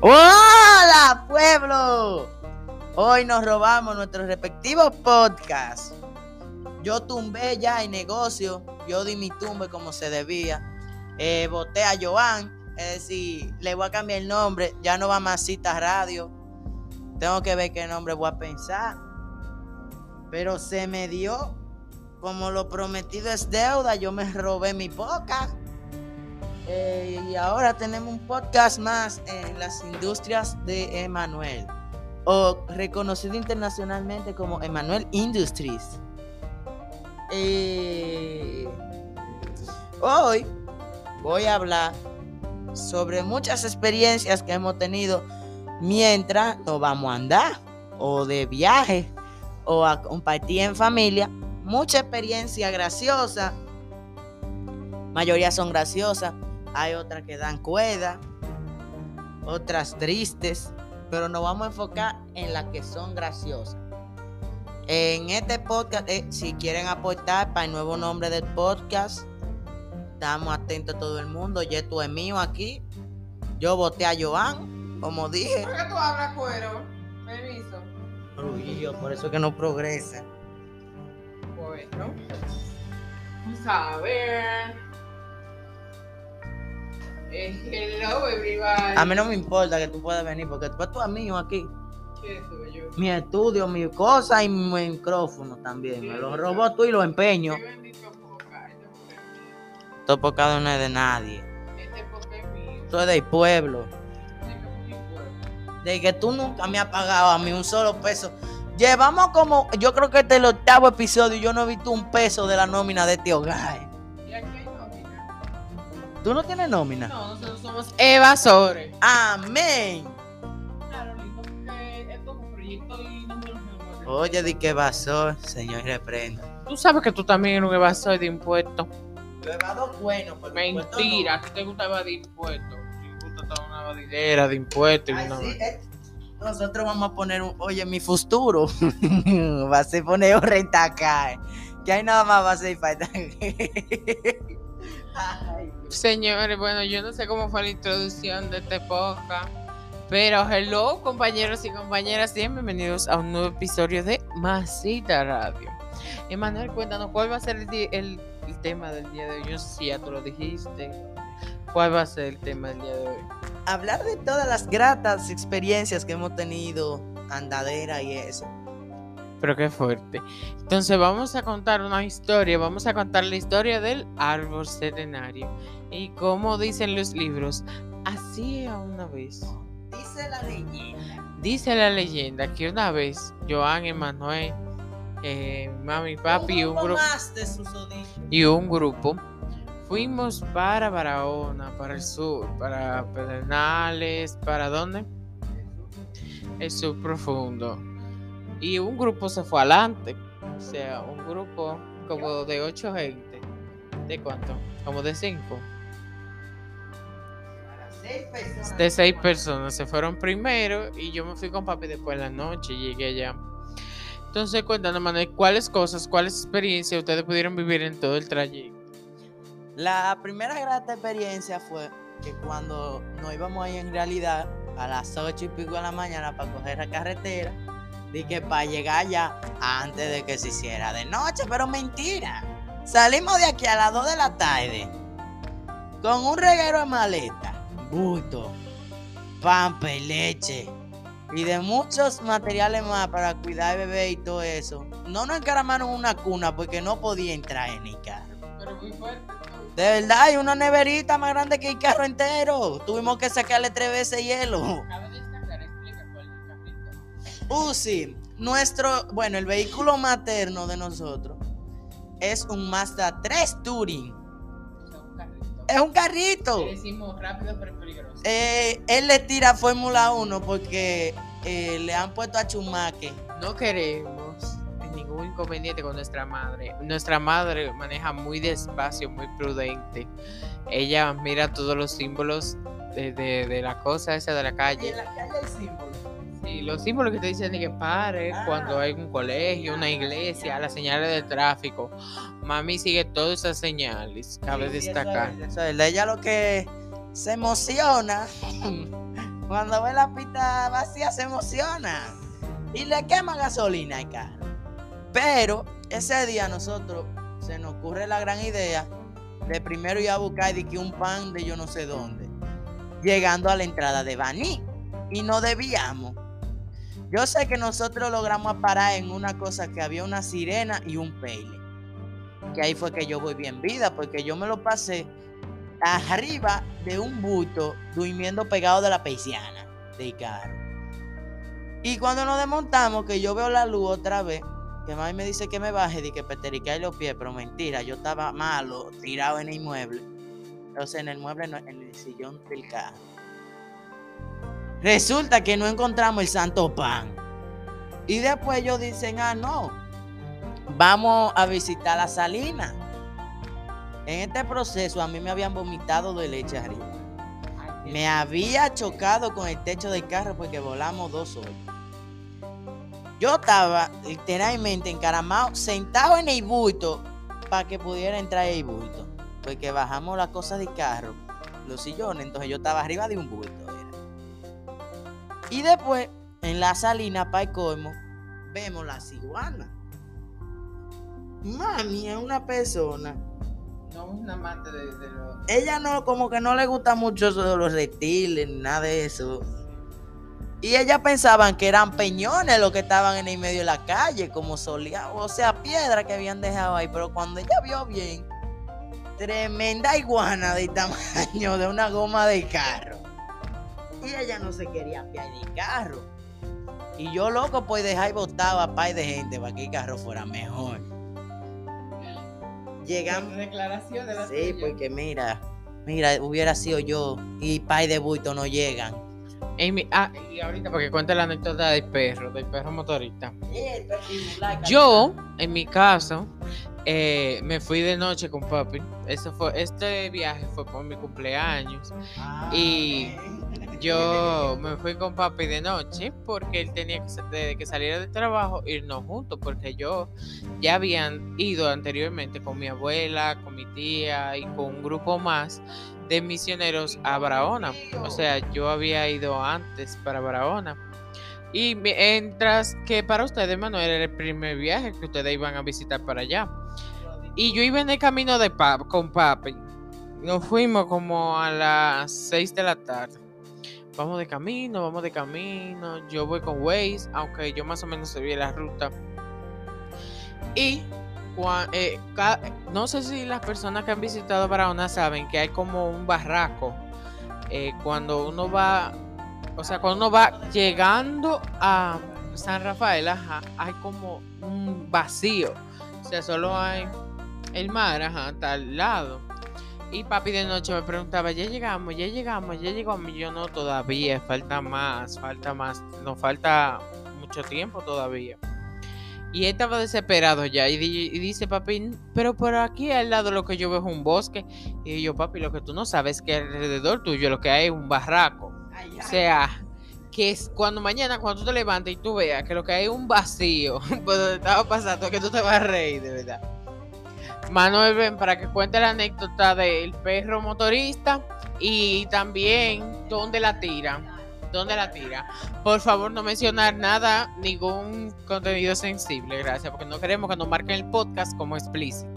¡Hola, pueblo! Hoy nos robamos nuestros respectivos podcasts. Yo tumbé ya el negocio, yo di mi tumbe como se debía. Eh, voté a Joan, es decir, le voy a cambiar el nombre, ya no va más cita radio. Tengo que ver qué nombre voy a pensar. Pero se me dio, como lo prometido es deuda, yo me robé mi podcast. Eh, y ahora tenemos un podcast más en las industrias de Emanuel, o reconocido internacionalmente como Emanuel Industries. Eh, hoy voy a hablar sobre muchas experiencias que hemos tenido mientras nos vamos a andar, o de viaje, o a compartir en familia. Mucha experiencia graciosa, mayoría son graciosas hay otras que dan cuerda, otras tristes, pero nos vamos a enfocar en las que son graciosas. En este podcast, eh, si quieren aportar para el nuevo nombre del podcast, estamos atentos a todo el mundo. Yeto es mío aquí. Yo voté a Joan, como dije. ¿Por qué tú hablas cuero? Permiso. Yo, por eso es que no progresa. Bueno. Vamos a ver. Eh, hello, everybody. A mí no me importa que tú puedas venir, porque tú tú es mío aquí. ¿Qué soy yo? Mi estudio, mi cosa y mi micrófono también. Me lo robó tú y lo empeño. Cada no es de nadie. Este es mío. Esto es del pueblo. De que tú nunca me has pagado a mí un solo peso. Llevamos como, yo creo que este es el octavo episodio y yo no he visto un peso de la nómina de este hogar. ¿Tú no tienes nómina? No, nosotros somos evasores. Amén. Claro, porque esto es un proyecto y no hemos- Oye, di que pasó, señor, reprenda. Tú sabes que tú también eres un evasor de impuestos. Lo he dado bueno, pero Mentira, a ti te gusta evadir impuestos. Te gusta toda una evadidera de impuestos. y Ay, una- sí, eh, Nosotros vamos a poner un, oye, mi futuro va a ser poner un rentacar. Que hay nada más va a ser falta. Señores, bueno, yo no sé cómo fue la introducción de este podcast, pero hello compañeros y compañeras, y bienvenidos a un nuevo episodio de Masita Radio. Emanuel, cuéntanos cuál va a ser el, di- el- el tema del día de hoy. Yo si ya tú lo dijiste. ¿Cuál va a ser el tema del día de hoy? hablar de todas las gratas experiencias que hemos tenido, andadera y eso. Pero qué fuerte. Entonces vamos a contar una historia, vamos a contar la historia del árbol centenario. Y como dicen los libros, así a una vez. Dice la leyenda. Dice la leyenda que una vez Joan, Emanuel, eh, mami, papi y un, grupo, y un grupo fuimos para Barahona, para el sur, para Pedernales, ¿para dónde? El sur profundo. Y un grupo se fue adelante. O sea, un grupo como de ocho gente. ¿De cuánto? Como de cinco. De seis personas se fueron primero y yo me fui con papi después en la noche y llegué allá. Entonces, cuéntanos, Manuel, ¿cuáles cosas, cuáles experiencias ustedes pudieron vivir en todo el trayecto? La primera grata experiencia fue que cuando nos íbamos ahí en realidad a las ocho y pico de la mañana para coger la carretera, di que para llegar allá antes de que se hiciera de noche, pero mentira. Salimos de aquí a las 2 de la tarde con un reguero de maleta, bulto, pampa y leche y de muchos materiales más para cuidar al bebé y todo eso. No nos encaramaron una cuna porque no podía entrar en el carro. Pero muy fuerte. De verdad, hay una neverita más grande que el carro entero. Tuvimos que sacarle tres veces hielo. Sí. Nuestro, bueno, el vehículo materno de nosotros es un Mazda 3 Touring. Es un carrito. Le decimos rápido pero peligroso. Eh, él le tira Fórmula 1 porque eh, le han puesto a Chumaque. No queremos ningún inconveniente con nuestra madre. Nuestra madre maneja muy despacio, muy prudente. Ella mira todos los símbolos de, de- de la cosa esa de la calle. la calle hay símbolos. Y los símbolos que te dicen de que pare Ah. cuando hay un colegio, una iglesia, las señales de tráfico. Mami sigue todas esas señales, cabe Sí, sí, eso destacar. es- eso es. Ella lo que se emociona cuando ve la pista vacía se emociona y le quema gasolina al carro. Pero ese día a nosotros se nos ocurre la gran idea de primero ir a buscar de que un pan de yo no sé dónde, llegando a la entrada de Baní y no debíamos. Yo sé que nosotros logramos parar en una cosa que había una sirena y un peile que ahí fue que yo voy bien vida, porque yo me lo pasé arriba de un bulto, durmiendo pegado de la persiana del carro. Y cuando nos desmontamos, que yo veo la luz otra vez, que mami me dice que me baje, de que peteriqué los pies, pero mentira, yo estaba malo, tirado en el mueble. Entonces en el mueble, en el sillón del carro. Resulta que no encontramos el santo pan. Y después ellos dicen, ah, no, vamos a visitar la salina. En este proceso a mí me habían vomitado de leche arriba. Me había chocado con el techo del carro porque volamos dos horas. Yo estaba literalmente encaramado, sentado en el bulto para que pudiera entrar el bulto. Porque bajamos las cosas del carro, los sillones, entonces yo estaba arriba de un bulto. Y después, en la salina, para el colmo, vemos la ciguana. Mami es una persona. No es un amante de, de los... Ella no, como que no le gusta mucho eso de los reptiles, ni nada de eso. Y ellas pensaban que eran peñones los que estaban en el medio de la calle, como solía, o sea, piedra que habían dejado ahí. Pero cuando ella vio bien, tremenda iguana de tamaño de una goma de carro. Y ella no se quería fiar del carro. Y yo loco pues dejar botado a par de gente para que el carro fuera mejor. Llegamos. Declaración de la Sí, porque mira, mira, hubiera sido yo y pay de bulto no llegan. Amy, ah, y ahorita porque cuenta la anécdota del perro, del perro motorista. Yo, en mi caso, eh, me fui de noche con papi. Eso fue, este viaje fue por mi cumpleaños. y Yo me fui con papi de noche porque él tenía que, sa- de que salir del trabajo, irnos juntos, porque yo ya habían ido anteriormente con mi abuela, con mi tía y con un grupo más de misioneros a Barahona. O sea, yo había ido antes para Barahona. Y mientras que para ustedes, Manuel, era el primer viaje que ustedes iban a visitar para allá. Y yo iba en el camino de pap con papi. Nos fuimos como a las 6 de la tarde. Vamos de camino, vamos de camino. Yo voy con Waze, aunque yo más o menos sabía la ruta. Y eh, no sé si las personas que han visitado Barahona saben que hay como un barraco. eh, cuando uno va, o sea, cuando uno va llegando a San Rafael, ajá, hay como un vacío. O sea, solo hay el mar, ajá, está al lado. Y papi de noche me preguntaba, ya llegamos, ya llegamos, ya llegamos. Y yo no, todavía, falta más, falta más, nos falta mucho tiempo todavía. Y él estaba desesperado ya y, di- y dice, papi, pero por aquí al lado lo que yo veo es un bosque. Y yo, papi, lo que tú no sabes es que alrededor tuyo lo que hay es un barraco. O sea, que es cuando mañana, cuando tú te levantes y tú veas que lo que hay es un vacío, pues donde estaba pasando, que tú te vas a reír, de verdad. Manuel, ven para que cuente la anécdota del perro motorista y también dónde la tira. ¿Dónde la tira? Por favor, no mencionar nada, ningún contenido sensible, gracias, porque no queremos que nos marquen el podcast como explícito.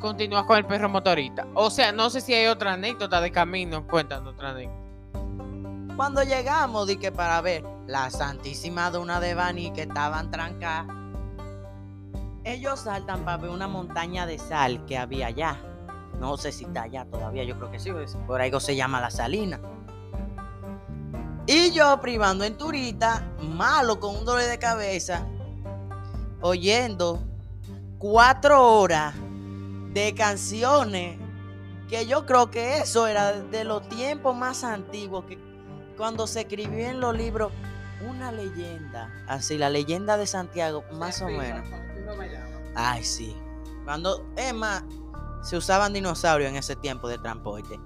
Continúa con el perro motorista. O sea, no sé si hay otra anécdota de camino. Cuéntanos otra anécdota. Cuando llegamos, di que para ver la Santísima Duna de Bani que estaban trancadas, ellos saltan para ver una montaña de sal que había allá. No sé si está allá todavía, yo creo que sí, pues, por algo se llama la salina. Y yo privando en turista, malo con un dolor de cabeza, oyendo cuatro horas de canciones que yo creo que eso era de los tiempos más antiguos, que cuando se escribió en los libros una leyenda, así, la leyenda de Santiago, más o menos. Ay, sí. Cuando, es más, se usaban dinosaurios en ese tiempo de transporte.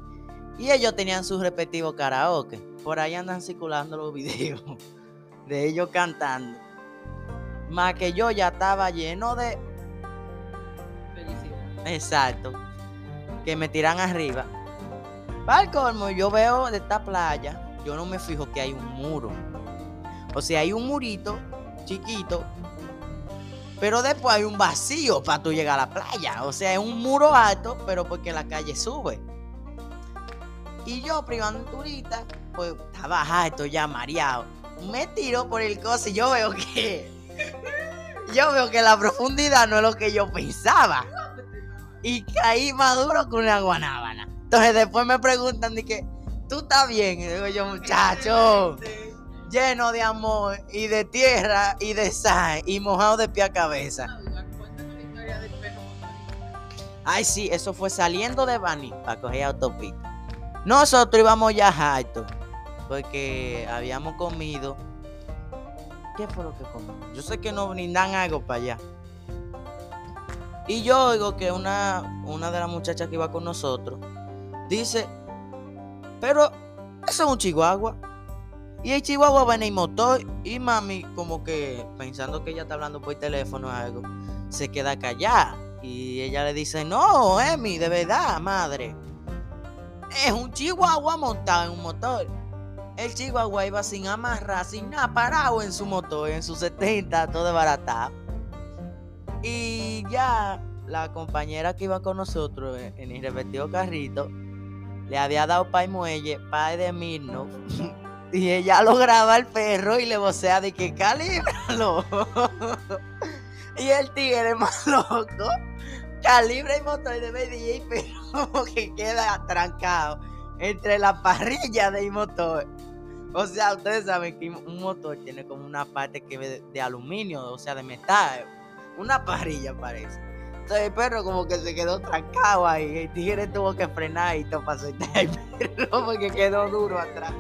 Y ellos tenían sus respectivos karaoke. Por ahí andan circulando los videos de ellos cantando. Más que yo ya estaba lleno de. Exacto. Que me tiran arriba. Para el colmo, yo veo de esta playa. Yo no me fijo que hay un muro. O sea, hay un murito chiquito. Pero después hay un vacío para tú llegar a la playa. O sea, es un muro alto, pero porque la calle sube. Y yo, privando turista, pues estaba alto ya mareado. Me tiro por el coso y yo veo que. Yo veo que la profundidad no es lo que yo pensaba. Y caí más duro que una guanábana. Entonces después me preguntan de ¿tú estás bien? Y digo yo, muchacho, lleno de amor y de tierra y de sal y mojado de pie a cabeza. Ay, sí, eso fue saliendo de Bani para coger autopista. Nosotros íbamos ya alto porque habíamos comido. ¿Qué fue lo que comimos? Yo sé que nos brindan algo para allá. Y yo oigo que una, una de las muchachas que iba con nosotros dice, pero eso es un chihuahua. Y el chihuahua en el motor y mami como que pensando que ella está hablando por teléfono o algo, se queda callada. Y ella le dice, no, Emi, de verdad, madre. Es un chihuahua montado en un motor. El chihuahua iba sin amarrar, sin nada, parado en su motor, en su 70, todo desbaratado. Y ya la compañera que iba con nosotros en, el respectivo carrito le había dado pa' y muelle, pa' de Mirno. y ella lo graba al perro y le vocea de que calíbralo. y el tigre más loco calibra el motor de DJ, pero como que queda trancado entre la parrilla del motor. O sea, ustedes saben que un motor tiene como una parte que de, de aluminio, o sea, de metal. Una parrilla parece. Entonces el perro como que se quedó trancado ahí. El tigre tuvo que frenar y soltar el perro porque quedó duro atrás.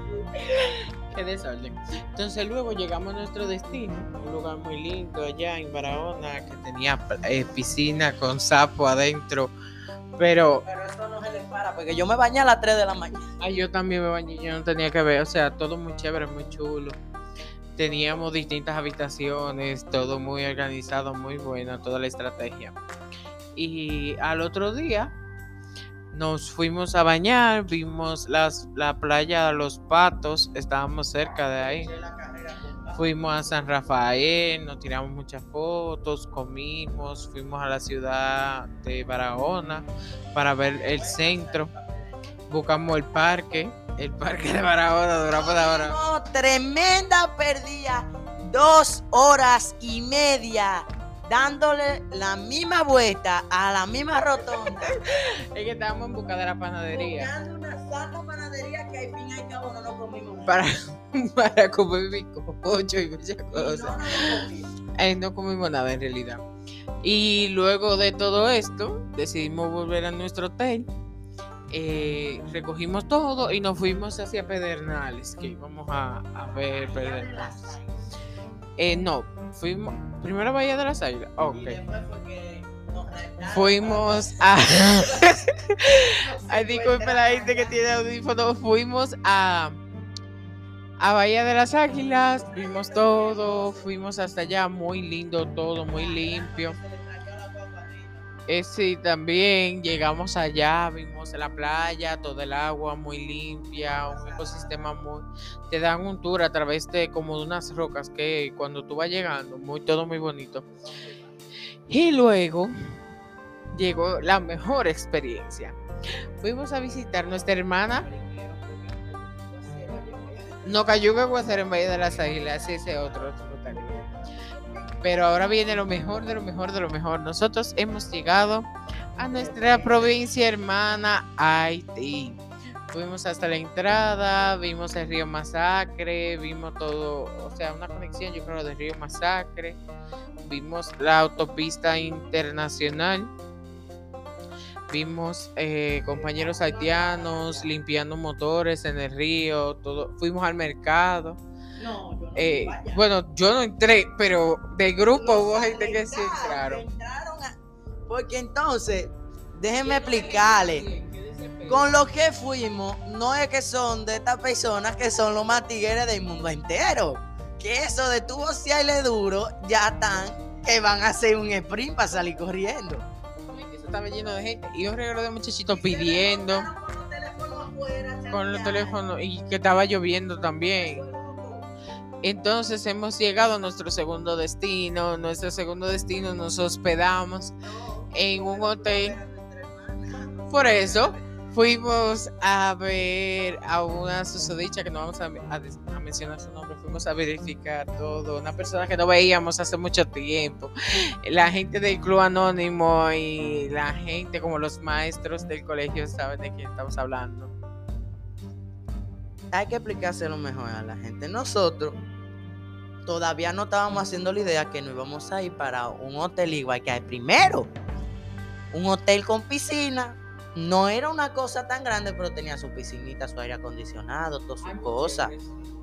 Qué desorden. Entonces luego llegamos a nuestro destino, un lugar muy lindo allá en Barahona que tenía eh, piscina con sapo adentro. Pero Pero eso no se le para porque yo me bañé a las 3 de la mañana. ay, yo también me bañé, yo no tenía que ver, o sea, todo muy chévere, muy chulo. Teníamos distintas habitaciones, todo muy organizado, muy bueno, toda la estrategia. Y al otro día nos fuimos a bañar, vimos las, la playa Los Patos, estábamos cerca de ahí. Fuimos a San Rafael, nos tiramos muchas fotos, comimos, fuimos a la ciudad de Barahona para ver el centro. Buscamos el parque, el parque de Barahona, duramos Barahona. No, tremenda perdida. Dos horas y media dándole la misma vuelta a la misma rotonda. Es que estábamos en busca de la panadería Buscando una santa panadería que al fin y al cabo no nos comimos. para, para comer y muchas Y no cosas. Eh, no comimos nada en realidad. Y luego de todo esto, decidimos volver a nuestro hotel. eh, recogimos todo y nos fuimos hacia Pedernales, que íbamos a, a ver Pedernales. Eh, no, fuimos primero a Bahía de las Águilas. Ok. Y después fue que nos retaron. Fuimos a. Ay, disculpe la gente que tiene audífonos. Fuimos a. A Bahía de las Águilas. Vimos todo. Fuimos hasta allá. Muy lindo todo, muy limpio. Sí, también llegamos allá, vimos la playa, todo el agua muy limpia, un ecosistema muy... Te dan un tour a través de como de unas rocas que cuando tú vas llegando, muy, todo muy bonito. Y luego llegó la mejor experiencia. Fuimos a visitar nuestra hermana no cayó un aguacero en Valle de las Águilas, ese otro. Pero ahora viene lo mejor de lo mejor de lo mejor. Nosotros hemos llegado a nuestra provincia hermana Haití. Fuimos hasta la entrada, vimos el río Masacre, vimos todo, o sea, una conexión yo creo del río Masacre. Vimos la autopista internacional. vimos eh, compañeros haitianos limpiando motores en el río, todo. Fuimos al mercado. No, yo no Eh, bueno, yo no entré, pero del grupo Los hubo gente que sí entraron, entraron. entraron a- Porque entonces, déjenme explicarle. Con lo que fuimos, no es que son de estas personas que son los más tigres del mundo entero. Que eso de tu le duro, ya están que van a hacer un sprint para salir corriendo. Eso estaba lleno de gente. Y un regalo de muchachitos pidiendo con los teléfonos y que estaba lloviendo también. Entonces hemos llegado a nuestro segundo destino. Nuestro segundo destino nos hospedamos en un hotel. Por eso fuimos a ver a una susodicha que no vamos a, mencionar su nombre. Fuimos a verificar todo. Una persona que no veíamos hace mucho tiempo. La gente del club anónimo y la gente como los maestros del colegio saben de quién estamos hablando. Hay que explicárselo mejor a la gente. Nosotros todavía no estábamos haciendo la idea que nos íbamos a ir para un hotel igual que hay primero. Un hotel con piscina. No era una cosa tan grande, pero tenía su piscinita, su aire acondicionado, todas sus cosas.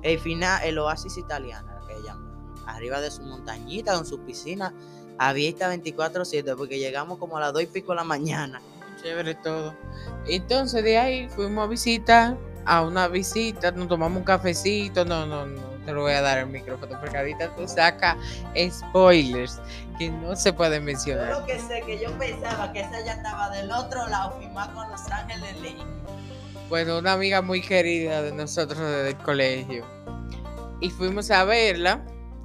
El final, el oasis italiano, era que llaman. Arriba de su montañita, con su piscina, abierta 24-7, porque llegamos como a las 2 y pico de la mañana. Chévere todo. Entonces de ahí fuimos a visitar, a una visita, nos tomamos un cafecito. No, no, no, te lo voy a dar el micrófono porque ahorita tú sacas spoilers que no se pueden mencionar. Yo que sé que yo pensaba que esa ya estaba del otro lado, firmada con Los Ángeles Ley. Bueno, una amiga muy querida de nosotros desde el colegio. Y fuimos a verla.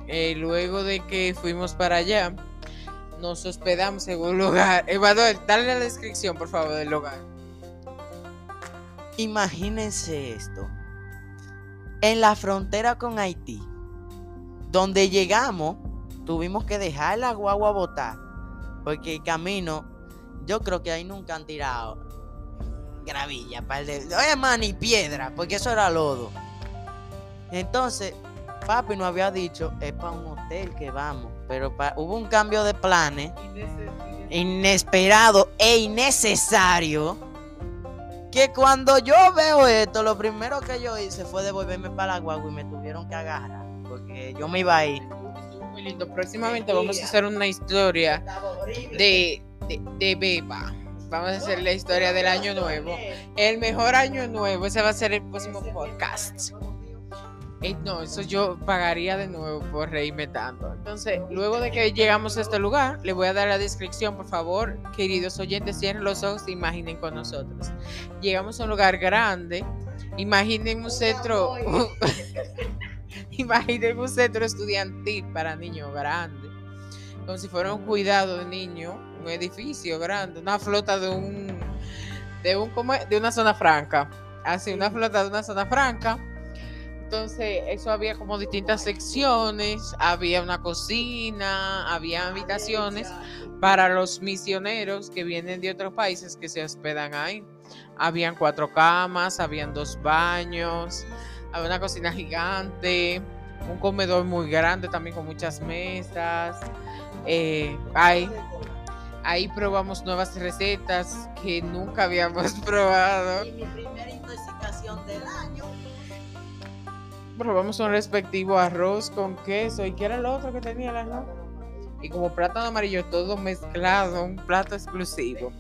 eh, luego de que fuimos para allá, nos hospedamos en un lugar. Emanuel, dale la descripción, por favor, del lugar. Imagínense esto. En la frontera con Haití, donde llegamos, tuvimos que dejar la guagua botar. Porque el camino, yo creo que ahí nunca han tirado gravilla, par de. Oye, man, ni piedra, porque eso era lodo. Entonces, papi nos había dicho, es para un hotel que vamos. Pero pa- hubo un cambio de planes inesperado e innecesario. Que cuando yo veo esto, lo primero que yo hice fue devolverme para la guagua y me tuvieron que agarrar. Porque yo me iba a ir. Muy lindo. Próximamente vamos a hacer una historia de, de, de Beba. Vamos a hacer la historia del año nuevo. El mejor año nuevo. Ese va a ser el próximo podcast. Eh, no, eso yo pagaría de nuevo por reírme tanto. Entonces, luego de que llegamos a este lugar, le voy a dar la descripción, por favor, queridos oyentes, cierren los ojos e imaginen con nosotros. Llegamos a un lugar grande, imaginen un centro, imaginen un centro estudiantil para niños grande, como si fuera un cuidado de niños, un edificio grande, una flota de un, de un, de una zona franca, así, una flota de una zona franca. Entonces, eso había como distintas secciones, había una cocina, había habitaciones para los misioneros que vienen de otros países que se hospedan ahí. Habían cuatro camas, habían dos baños, había una cocina gigante, un comedor muy grande también con muchas mesas. Eh, ahí, ahí probamos nuevas recetas que nunca habíamos probado. Y mi primera intoxicación del año. Probamos un respectivo arroz con queso y que era lo otro que tenía el arroz. Y como plátano amarillo todo mezclado, un plato exclusivo.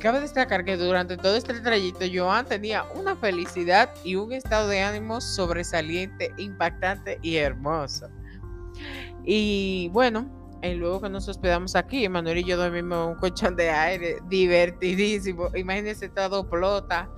Cabe destacar que durante todo este trayecto Joan tenía una felicidad y un estado de ánimo sobresaliente, impactante y hermoso. Y bueno, eh, luego que nos hospedamos aquí, Manuel y yo dormimos en un colchón de aire divertidísimo. Imagínense todo plota,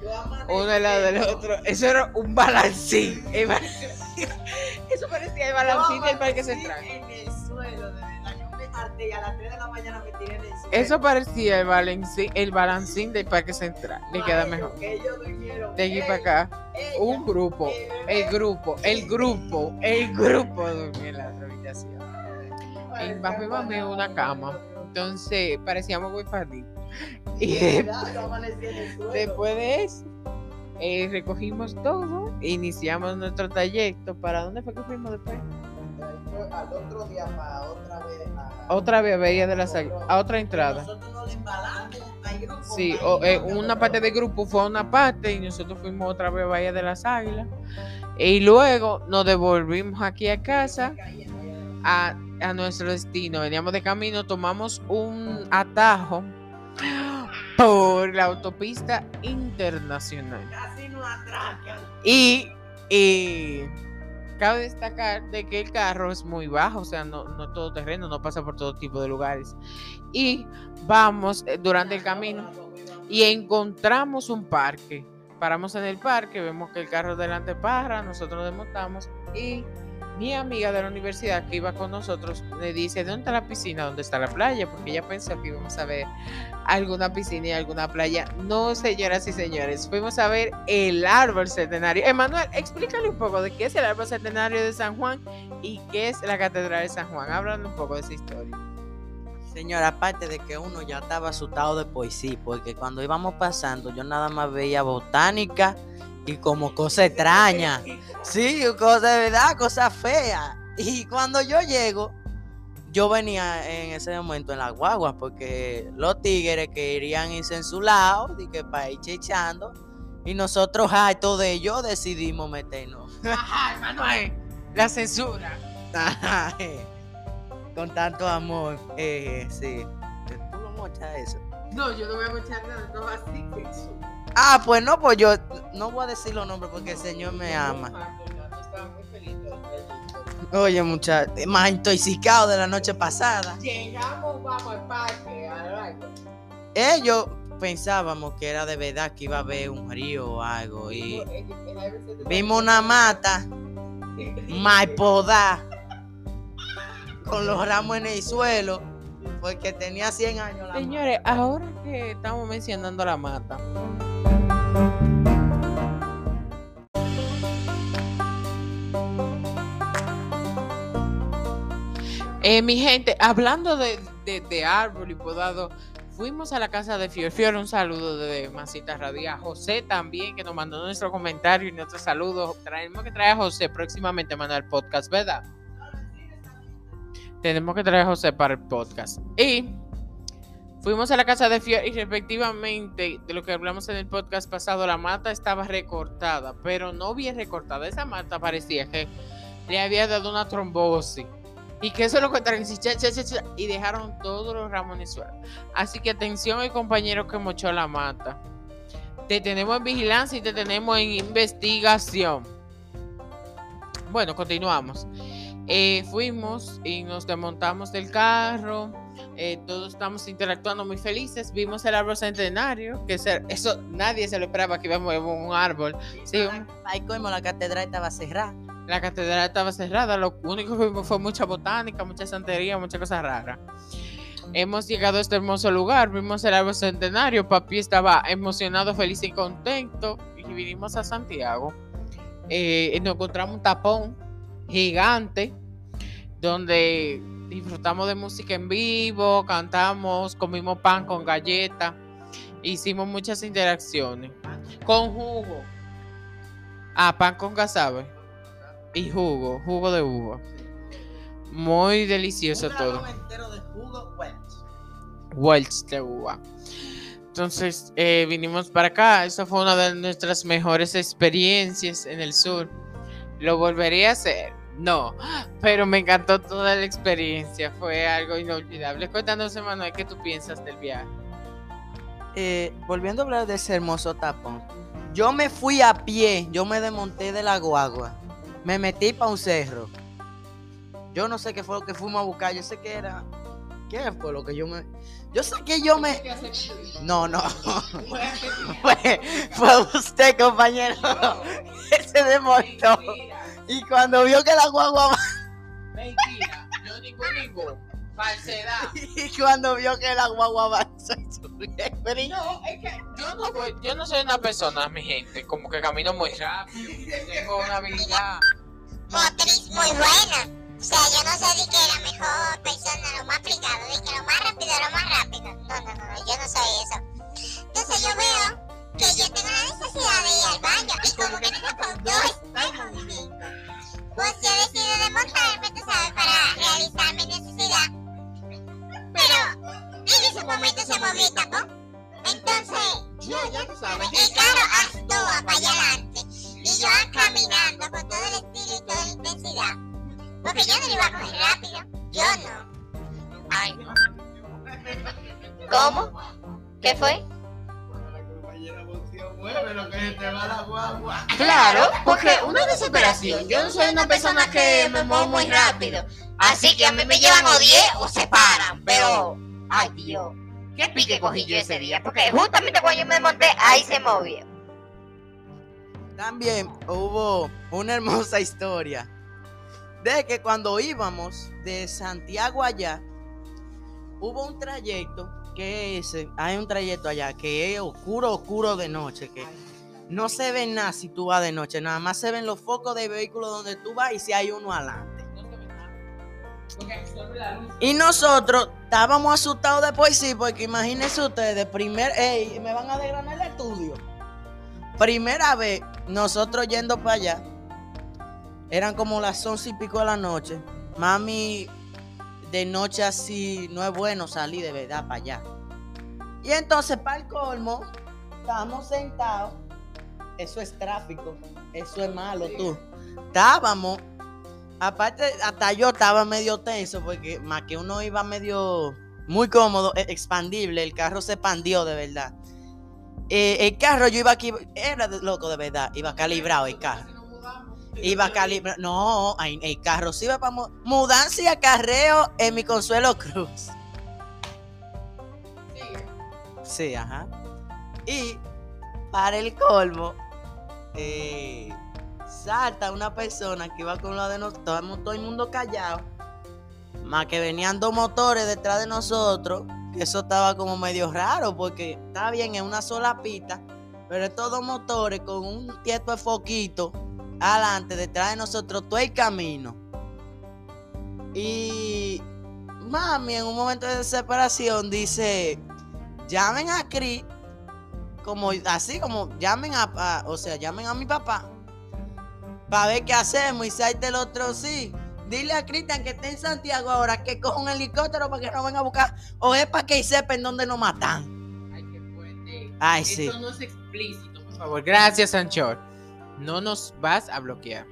uno al lado del otro. Eso era un balancín. Eso parecía el balancín del Parque Central. En el suelo, yo me harté y a las 3 de la mañana me tiré en el suelo. Eso parecía el balancín, el balancín del Parque Central. Le queda mejor. Que ellos durmieron. De aquí para acá. Ella, Un grupo, el grupo, el grupo, el grupo durmió en la habitación. Y fuimos en una cama. Entonces parecíamos muy suelo. después de eso, eh, recogimos todo e iniciamos nuestro trayecto. ¿Para dónde fue que fuimos después? Al otro día para otra vez. a- Otra vez a Bahía de la Sal- a otra entrada. Sí, o, eh, una parte del grupo fue a una parte y nosotros fuimos otra vez a Bahía de las Águilas. Y luego nos devolvimos aquí a casa a, a nuestro destino. Veníamos de camino, tomamos un atajo por la autopista internacional. Casi no atracan. Y, y cabe destacar de que el carro es muy bajo, o sea, no, no todo terreno, no pasa por todo tipo de lugares. Y vamos eh, durante el camino y encontramos un parque. Paramos en el parque, vemos que el carro delante para, nosotros nos desmontamos y mi amiga de la universidad que iba con nosotros le dice, ¿dónde está la piscina? ¿Dónde está la playa? Porque ella pensó que íbamos a ver alguna piscina y alguna playa. No, señoras y señores, fuimos a ver el árbol centenario. Emanuel, explícale un poco de qué es el árbol centenario de San Juan y qué es la catedral de San Juan. Háblame un poco de esa historia. Señora, aparte de que uno ya estaba asustado de poesía, porque cuando íbamos pasando yo nada más veía botánica y como cosa extraña. Sí, cosa de verdad, cosa fea. Y cuando yo llego, yo venía en ese momento en la guagua, porque los tigres querían irse en su lado, y que para ir chechando, y nosotros hartos de ellos decidimos meternos. Ajá, Emanuel, la censura. Con tanto amor, eh, sí. Tú lo mochas eso. No, yo no voy a escuchar nada, no así que eso. Ah, pues no, pues yo no voy a decir los nombres porque el Señor me ama. Estaba muy feliz de verlo. Oye, muchacho, más intoxicado de la noche pasada. Llegamos, vamos al parque. Ellos pensábamos que era de verdad que iba a haber un río o algo y vimos una mata mal podada con los ramos en el suelo porque tenía 100 años la mata. Señores, ahora que estamos mencionando la mata. Eh, mi gente, hablando de, de- de árbol y podado, fuimos a la casa de Fior. Fior, un saludo de Masita Radia. José también, que nos mandó nuestro comentario y nuestro saludo. Tenemos que traer a José próximamente, mandar el podcast, ¿verdad? Tenemos que traer a José para el podcast. Y fuimos a la casa de Fior y respectivamente, de lo que hablamos en el podcast pasado, la mata estaba recortada, pero no bien recortada. Esa mata parecía que le había dado una trombosis. Y que eso lo contaron y dejaron todos los ramos en el. Así que atención al compañero que mochó la mata. Te tenemos en vigilancia y te tenemos en investigación. Bueno, continuamos. Eh, fuimos y nos desmontamos del carro. Eh, todos estamos interactuando muy felices. Vimos el árbol centenario, que eso nadie se lo esperaba que íbamos a un árbol. Sí, un- Ahí como la catedral estaba cerrada. la catedral estaba cerrada, lo único que vimos fue mucha botánica, mucha santería, muchas cosas raras. Hemos llegado a este hermoso lugar, vimos el árbol centenario, papi estaba emocionado, feliz y contento y vinimos a Santiago. Eh, nos encontramos un tapón gigante donde disfrutamos de música en vivo, cantamos, comimos pan con galleta, hicimos muchas interacciones con jugo. Ah, pan con casabe y jugo, jugo de uva. Muy delicioso Un todo. entero de jugo Welch. Welch de uva. Entonces eh, vinimos para acá. Esa fue una de nuestras mejores experiencias en el sur. ¿Lo volvería a hacer? No, pero me encantó toda la experiencia. Fue algo inolvidable. Cuéntanos, Emanuel, ¿qué tú piensas del viaje? Eh, volviendo a hablar de ese hermoso tapón. Yo me fui a pie, yo me desmonté de la guagua. Me metí para un cerro. Yo no sé qué fue lo que fuimos a buscar. Yo sé que era. ¿Qué fue lo que yo me.? Yo sé que yo me. No, no. fue, usted, compañero. Se desmontó. Y cuando vio que la guagua. Mentira, yo ningún ningún. Falsedad. Y cuando vio que la guagua avanzó y subió. No, es que yo no, voy- yo no soy una persona, mi gente, como que camino muy rápido, tengo una habilidad. motriz muy buena. O sea, yo no sé de que la mejor persona, lo más aplicado, de que lo más rápido, lo más rápido. No, no, no, yo no soy eso. Entonces yo veo que yo tengo la necesidad de ir al baño y como que no yo estoy movimiento. Pues yo decido desmontarme, tú sabes, para realizar mi necesidad. Pero en ese momento se movió el. Entonces, tú sabes. Y claro, actúa para allá adelante. Y yo caminando con todo el estilo y toda la intensidad. Porque yo no lo iba a coger rápido. Yo no. Ay, no. ¿Cómo? ¿Qué fue? Claro, porque una desesperación. Yo no soy una persona que me muevo muy rápido. Así que a mí me llevan o 10 o se paran. Pero, ay Dios, qué pique cogí yo ese día. Porque justamente cuando yo me monté, ahí se movió. También hubo una hermosa historia de que cuando íbamos de Santiago allá, hubo un trayecto que es, hay un trayecto allá que es oscuro, oscuro de noche, que no se ve nada si tú vas de noche, nada más se ven los focos de vehículos donde tú vas y si hay uno adelante. Y nosotros estábamos asustados después, sí, porque imagínense ustedes, primer, ey, me van a desgranar el estudio. Primera vez, nosotros yendo para allá, eran como las once y pico de la noche. Mami, de noche así, no es bueno salir de verdad para allá. Y entonces, para el colmo, estábamos sentados. Eso es tráfico, eso es malo, tú. Estábamos Aparte, hasta yo estaba medio tenso porque más que uno iba medio muy cómodo, e- expandible, el carro se expandió de verdad. Eh, el carro yo iba aquí, era de- loco de verdad, iba calibrado el carro. Iba calibrado, no, el carro sí iba para mudanza y acarreo en mi Consuelo Cruz. Sí, ajá. Y para el colmo, eh, salta una persona que iba con la de nosotros, todo el mundo callado, más que venían dos motores detrás de nosotros, eso estaba como medio raro, porque está bien, es una sola pista, pero estos dos motores con un tieto de foquito adelante, detrás de nosotros, todo el camino. Y mami, en un momento de desesperación, dice: llamen a Cris, como así como llamen a, a- o sea, llamen a mi papá para ver qué hacemos y salte el otro sí. Dile a Cristian que está en Santiago ahora que coja un helicóptero para que no venga a buscar. O es para que sepan dónde nos matan. Ay, qué fuerte. Ay, sí. Eso no es explícito, por favor. Gracias, Anchor. No nos vas a bloquear.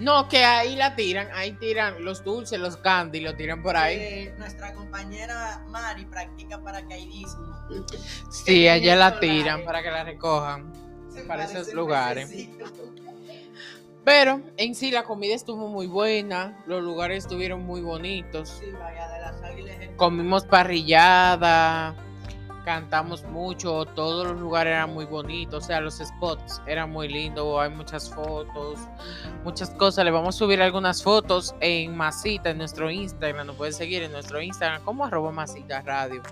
No, que ahí la tiran, ahí tiran los dulces, los candy, lo tiran por ahí. Eh, nuestra compañera Mari practica paracaidismo. Sí, allá la tiran para que la recojan. Se para esos lugares. Pero en sí la comida estuvo muy buena, los lugares estuvieron muy bonitos. Sí, vaya, de las águilas en- Comimos parrillada, cantamos mucho, todos los lugares eran muy bonitos, o sea, los spots eran muy lindos, hay muchas fotos, muchas cosas. Le vamos a subir algunas fotos en Masita, en nuestro Instagram, nos pueden seguir en nuestro Instagram como arroba Masita Radio.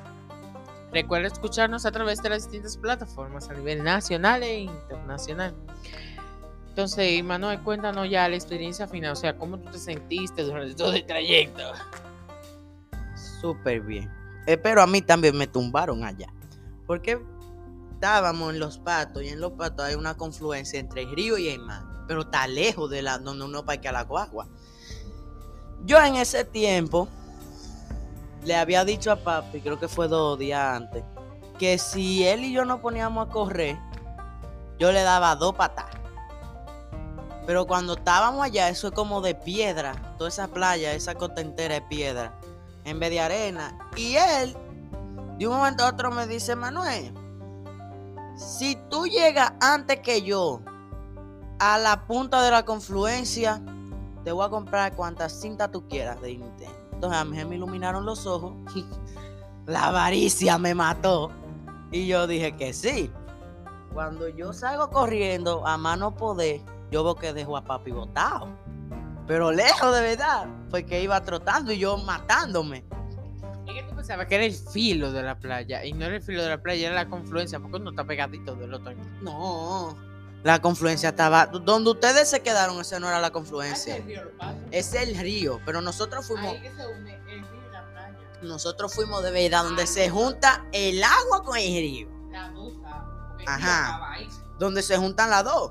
Recuerda escucharnos a través de las distintas plataformas a nivel nacional e internacional. Entonces, Manuel, cuéntanos ya la experiencia final, o sea, cómo tú te sentiste durante todo el trayecto. Súper bien. Pero a mí también me tumbaron allá. Porque estábamos en los patos y en los patos hay una confluencia entre el río y el mar. Pero está lejos de la donde uno parquea la guagua. Yo en ese tiempo le había dicho a papi, creo que fue dos días antes, que si él y yo nos poníamos a correr, yo le daba dos patas. Pero cuando estábamos allá, eso es como de piedra. Toda esa playa, esa costa entera es piedra en vez de arena. Y él, de un momento a otro, me dice, Manuel, si tú llegas antes que yo a la punta de la confluencia, te voy a comprar cuantas cintas tú quieras de Nintendo. Entonces a mí me iluminaron los ojos. la avaricia me mató. Y yo dije que sí. Cuando yo salgo corriendo a mano poder, yo veo que dejo a papi botado. Pero lejos de verdad, porque iba trotando y yo matándome. Es que tú pensabas que era el filo de la playa y no era el filo de la playa, era la confluencia, porque uno está pegadito del otro. No, la confluencia estaba. Donde ustedes se quedaron, esa no era la confluencia. Es el río, pero nosotros fuimos. Ahí que se une el río y la playa. Nosotros fuimos de verdad donde se junta el agua con el río. La el río Ajá. Donde se juntan las dos.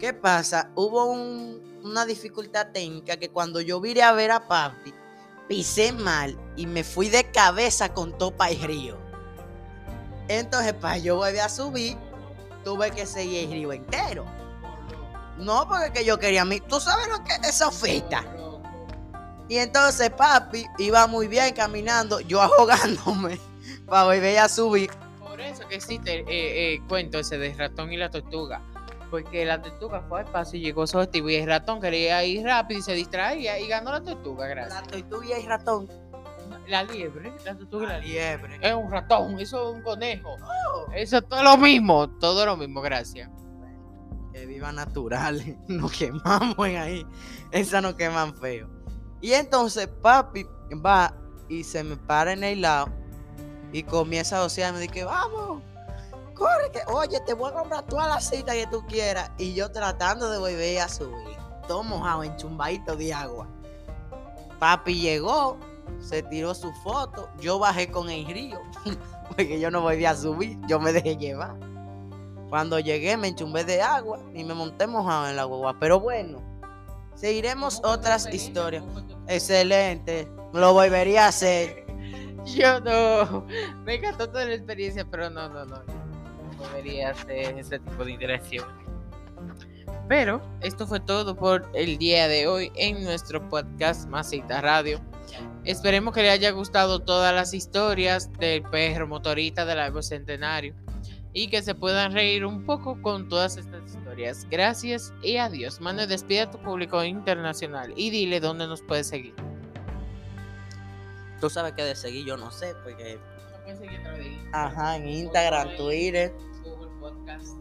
¿Qué pasa? Hubo un- una dificultad técnica que cuando yo vine a ver a papi, pisé mal y me fui de cabeza con topa y río. Entonces, para yo volver a subir, tuve que seguir el río entero. No, porque que yo quería mí. ¿Tú sabes lo que es esa oferta? Y entonces papi iba muy bien caminando, yo ahogándome para volver a subir. Por eso que existe eh, eh, cuento ese de ratón y la tortuga. Porque la tortuga fue al paso y llegó su objetivo. Y el ratón quería ir rápido y se distraía y ganó la tortuga, La gracias. tortuga y el ratón. La liebre, la tortuga y la liebre. Es un ratón, eso es un conejo. Eso es todo lo mismo, todo lo mismo, gracias. Que viva natural. Nos quemamos en ahí. Esas nos queman feo. Y entonces papi va y se me para en el lado y comienza a docear. Me dice, vamos, corre, que oye, te voy a comprar toda la cita que tú quieras. Y yo tratando de volver a subir. Todo mojado, enchumbadito de agua. Papi llegó, se tiró su foto. Yo bajé con el río. Porque yo no volví a subir. Yo me dejé llevar. Cuando llegué me enchumbé de agua y me monté mojado en la guagua. Pero bueno, seguiremos otras historias. Excelente. Lo volvería a hacer. Yo no. Me encantó toda la experiencia, pero no, no, no. Debería hacer ese tipo de interacción. Pero esto fue todo por el día de hoy en nuestro podcast Masita Radio. Esperemos que les haya gustado todas las historias del perro motorista del árbol centenario y que se puedan reír un poco con todas estas historias. Gracias y adiós. Mano, despide a tu público internacional y dile dónde nos puedes seguir. Tú sabes que de seguir yo no sé, porque. Seguir Ajá, en Instagram, Twitter. Podcast.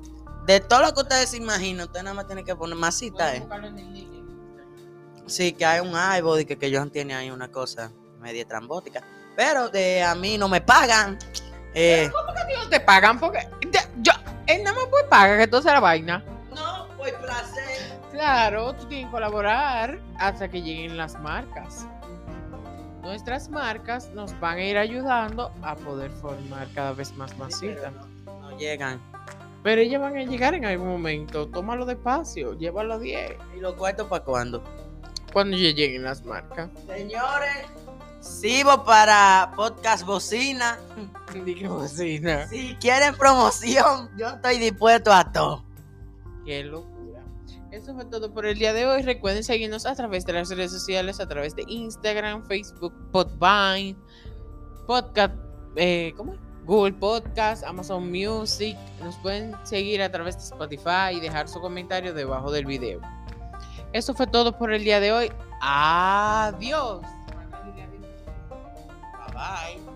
De todo lo que ustedes se imaginan, usted nada más tiene que poner masita, ¿eh? Sí, que hay un iBody y que, que Johan tiene ahí una cosa media trambótica. Pero de a mí no me pagan. Eh, ¿Cómo que a ti no te pagan? Porque yo, él nada más puede pagar que todo sea la vaina. no, por placer. Claro, tú tienes que colaborar hasta que lleguen las marcas. Nuestras marcas nos van a ir ayudando a poder formar cada vez más masitas. No, no llegan. Pero ellas van a llegar en algún momento. Tómalo despacio, llévalo a 10. ¿Y los cuartos para cuándo? Cuando ya lleguen las marcas. Señores, sirvo para podcast bocina. Dije bocina. Si quieren promoción, yo estoy dispuesto a todo. Qué locura. Eso fue todo por el día de hoy. Recuerden seguirnos a través de las redes sociales, a través de Instagram, Facebook, Podvine, Podcast, eh, ¿cómo es? Google Podcast, Amazon Music. Nos pueden seguir a través de Spotify y dejar su comentario debajo del video. Eso fue todo por el día de hoy. Adiós. Bye bye.